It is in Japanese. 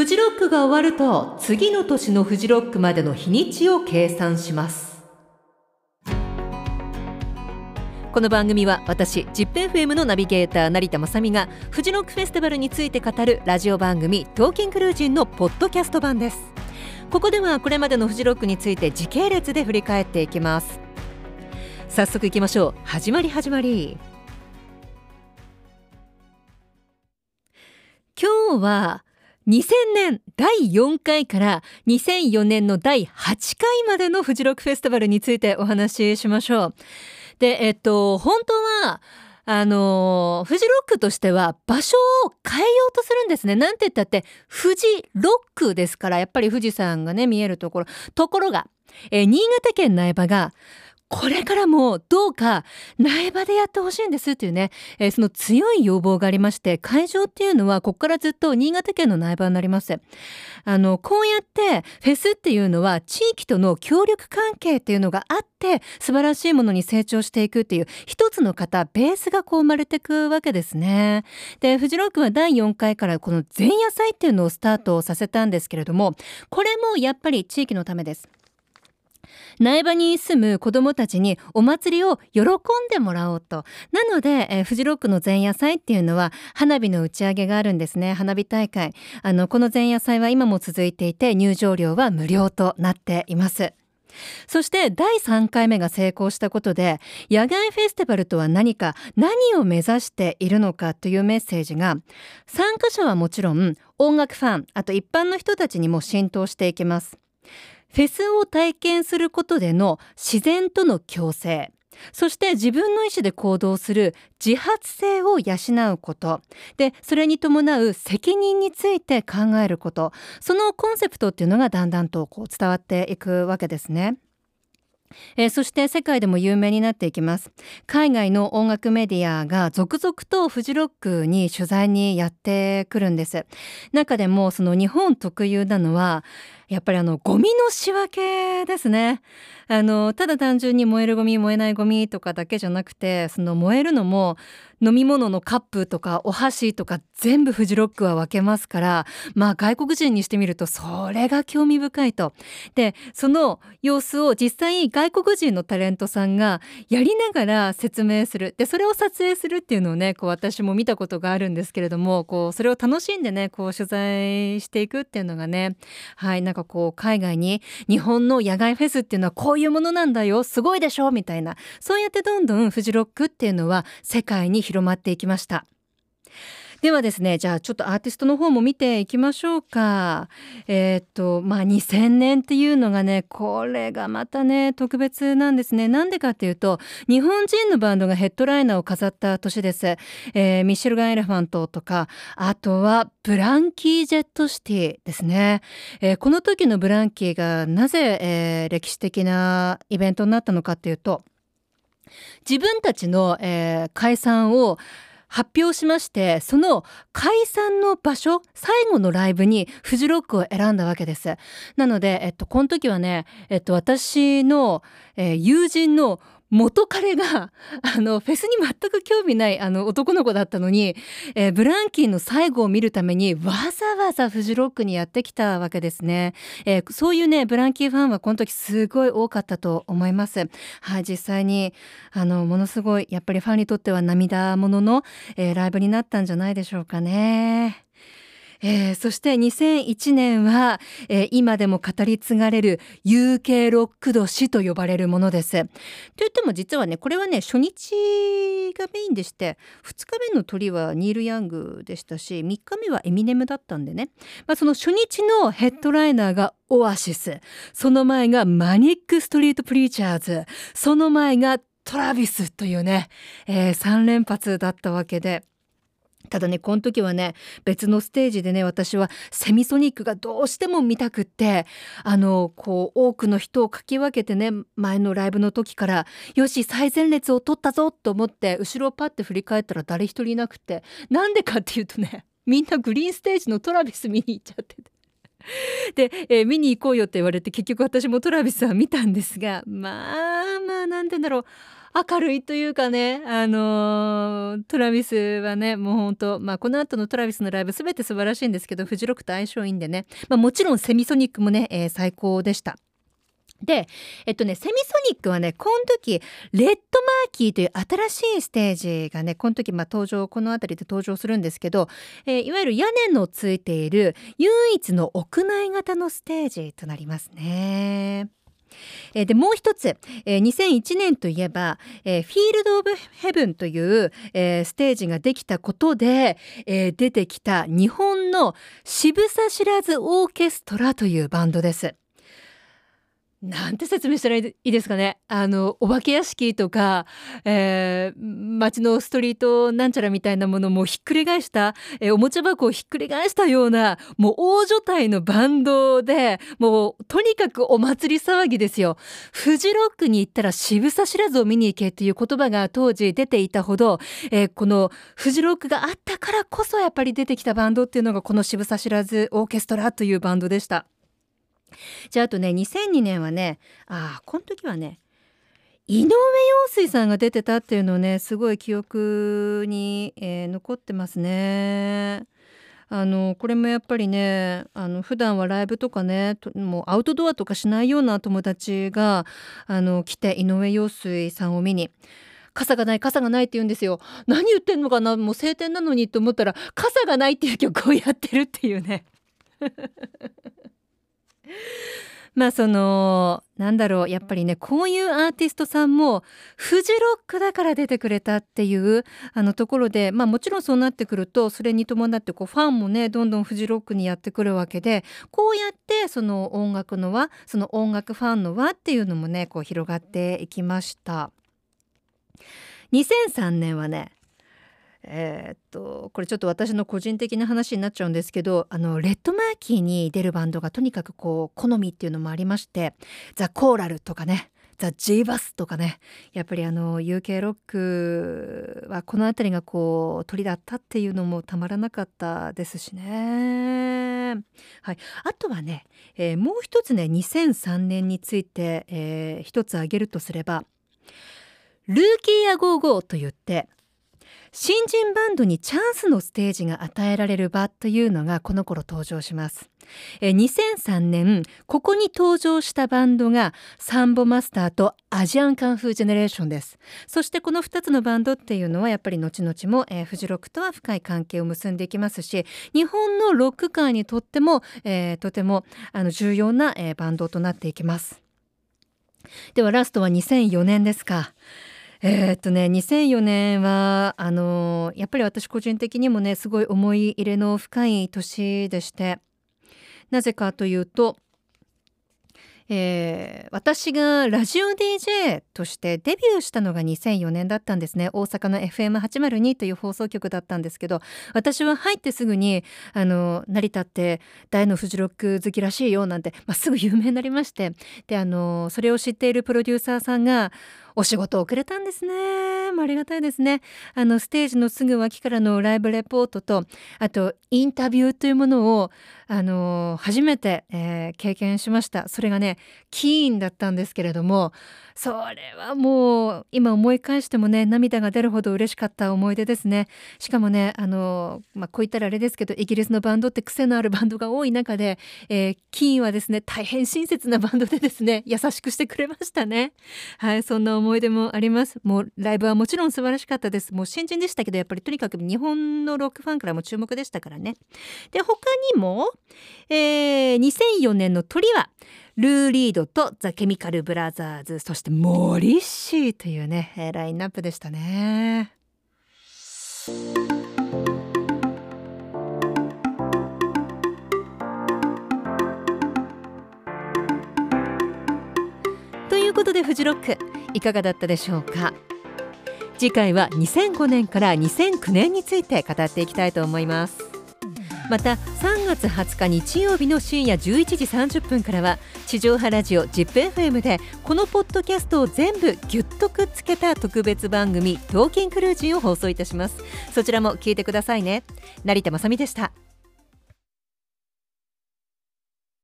フジロックが終わると次の年のフジロックまでの日にちを計算します。この番組は私 ZIPFM のナビゲーター成田雅美がフジロックフェスティバルについて語るラジオ番組「トーキングルージン」のポッドキャスト版です。ここではこれまでのフジロックについて時系列で振り返っていきます。早速いきましょう。始まり始まり。今日は2000年第4回から2004年の第8回までのフジロックフェスティバルについてお話ししましょう。で、えっと、本当は、あのフジロックとしては場所を変えようとするんですね。なんて言ったって富士ロックですからやっぱり富士山がね見えるところ。ところが、えー、新潟県苗場がこれからもどうか苗場でやってほしいんですっていうね、えー、その強い要望がありまして会場っていうのはここからずっと新潟県の苗場になります。あのこうやってフェスっていうのは地域との協力関係っていうのがあって素晴らしいものに成長していくっていう一つの方ベースがこう生まれていくわけですね。でフジロックは第4回からこの前夜祭っていうのをスタートさせたんですけれどもこれもやっぱり地域のためです。苗場に住む子どもたちにお祭りを喜んでもらおうと。なので、えー、フジロックの前夜祭っていうのは花火の打ち上げがあるんですね。花火大会。あのこの前夜祭は今も続いていて入場料は無料となっています。そして第3回目が成功したことで野外フェスティバルとは何か何を目指しているのかというメッセージが参加者はもちろん音楽ファンあと一般の人たちにも浸透していきます。フェスを体験することでの自然との共生。そして自分の意思で行動する自発性を養うこと。でそれに伴う責任について考えること。そのコンセプトっていうのがだんだんとこう伝わっていくわけですね。えー、そして世界でも有名になっていきます。海外の音楽メディアが続々とフジロックに取材にやってくるんです。中でもその日本特有なのはやっぱりあのゴミの仕分けですねあのただ単純に燃えるゴミ燃えないゴミとかだけじゃなくてその燃えるのも飲み物のカップとかお箸とか全部フジロックは分けますからまあ外国人にしてみるとそれが興味深いと。でその様子を実際外国人のタレントさんがやりながら説明するでそれを撮影するっていうのをねこう私も見たことがあるんですけれどもこうそれを楽しんでねこう取材していくっていうのがねはいなんかこう海外に日本の野外フェスっていうのはこういうものなんだよすごいでしょみたいな。そうやってどんどんフジロックっていうのは世界に広まっていきました。ではですねじゃあちょっとアーティストの方も見ていきましょうか。えー、っとまあ2000年っていうのがねこれがまたね特別なんですね。なんでかっていうと日本人のバンドがヘッドライナーを飾った年です、えー、ミシェルガン・エレファントとかあとはブランキー・ジェット・シティですね、えー、この時のブランキーがなぜ、えー、歴史的なイベントになったのかっていうと自分たちの、えー、解散を発表しましてその解散の場所最後のライブにフジロックを選んだわけです。なので、えっと、この時はね、えっと、私の、えー、友人の元彼が あのフェスに全く興味ないあの男の子だったのに、えー、ブランキーの最後を見るためにわざわざフジロックにやってきたわけですね、えー、そういうねブランキーファンはこの時すごい多かったと思います。はい実際にあのものすごいやっぱりファンにとっては涙ものの、えー、ライブになったんじゃないでしょうかね。えー、そして2001年は、えー、今でも語り継がれる UK ロック年と呼ばれるものです。といっても実はねこれはね初日がメインでして2日目の鳥はニール・ヤングでしたし3日目はエミネムだったんでね、まあ、その初日のヘッドライナーがオアシス。その前がマニック・ストリート・プリーチャーズ。その前がトラビスというね、えー、3連発だったわけで。ただねこの時はね別のステージでね私はセミソニックがどうしても見たくってあのこう多くの人をかき分けてね前のライブの時からよし最前列を取ったぞと思って後ろをパッて振り返ったら誰一人いなくてなんでかっていうとねみんなグリーンステージのトラビス見に行っちゃってて。で、えー、見に行こうよって言われて結局私もトラビスは見たんですがまあまあなんて言うんだろう明るいというかね、あのー、トラビスはね、もう本当まあこの後のトラビスのライブ全て素晴らしいんですけど、フジロックと相性いいんでね、まあもちろんセミソニックもね、えー、最高でした。で、えっとね、セミソニックはね、この時、レッドマーキーという新しいステージがね、この時、まあ登場、この辺りで登場するんですけど、えー、いわゆる屋根のついている唯一の屋内型のステージとなりますね。えー、でもう一つ、えー、2001年といえば、えー、フィールド・オブ・ヘブンという、えー、ステージができたことで、えー、出てきた日本の渋沢知らずオーケストラというバンドです。なんて説明したらいいですかねあのお化け屋敷とか、えー、街のストリートなんちゃらみたいなものもひっくり返した、えー、おもちゃ箱をひっくり返したようなもう大所帯のバンドでもうとにかくお祭り騒ぎですよ。フジロックに行ったら渋さ知らずを見に行けっていう言葉が当時出ていたほど、えー、このフジロックがあったからこそやっぱり出てきたバンドっていうのがこの渋さ知らずオーケストラというバンドでした。じゃああとね2002年はねああこの時はね井上陽水さんが出てたっていうのねすごい記憶に、えー、残ってますね。あのこれもやっぱりねあの普段はライブとかねもうアウトドアとかしないような友達があの来て井上陽水さんを見に。傘がない傘がないって言うんですよ。何言ってんのかなもう晴天なのにと思ったら傘がないっていう曲をやってるっていうね。まあそのなんだろうやっぱりねこういうアーティストさんもフジロックだから出てくれたっていうあのところでまあもちろんそうなってくるとそれに伴ってこうファンもねどんどんフジロックにやってくるわけでこうやってその音楽の輪その音楽ファンの輪っていうのもねこう広がっていきました。2003年はねえー、っとこれちょっと私の個人的な話になっちゃうんですけどあのレッドマーキーに出るバンドがとにかくこう好みっていうのもありましてザ・コーラルとかねザ・ジーバスとかねやっぱりあの UK ロックはこの辺りがこう鳥だったっていうのもたまらなかったですしね。はい、あとはね、えー、もう一つね2003年について、えー、一つ挙げるとすれば ROOKIE A GO-GO といって新人バンドにチャンスのステージが与えられる場というのがこの頃登場します。2003年ここに登場したバンドがサンボマスターとアジアンカンフージェネレーションです。そしてこの2つのバンドっていうのはやっぱり後々も、え、フジロックとは深い関係を結んでいきますし日本のロック界にとっても、えー、とてもあの重要な、えー、バンドとなっていきます。ではラストは2004年ですか。えー、っとね2004年はあのやっぱり私個人的にもねすごい思い入れの深い年でしてなぜかというとえー、私がラジオ DJ としてデビューしたのが2004年だったんですね。大阪の FM802 という放送局だったんですけど私は入ってすぐにあの成田って大のフジロック好きらしいよなんて、まあ、すぐ有名になりましてであのそれを知っているプロデューサーさんがお仕事をくれたんですね。ありがたいですね。あのステージのすぐ脇からのライブレポートとあとインタビューというものをあの初めて、えー、経験しました。それがねキーンだったんですけれどもそれはもう今思い返してもね涙が出るほど嬉しかった思い出ですねしかもねあの、まあ、こう言ったらあれですけどイギリスのバンドって癖のあるバンドが多い中で、えー、キーンはですね大変親切なバンドでですね優しくしてくれましたねはいそんな思い出もあります。もうライブはもちろん素晴らしかったです。もう新人でしたけどやっぱりとにかく日本のロックファンからも注目でしたからね。で他にも、えー、2004年の鳥はルー・リードとザ・ケミカル・ブラザーズそしてモリッシーというねラインナップでしたね。でフジロック。いかがだったでしょうか？次回は2005年から2009年について語っていきたいと思います。また3月20日日曜日の深夜11時30分からは地上波ラジオ ZIPFM でこのポッドキャストを全部ぎゅっとくっつけた特別番組「トーキンクルージン」を放送いたします。そちらも聞いてくださいね。成田まさでした。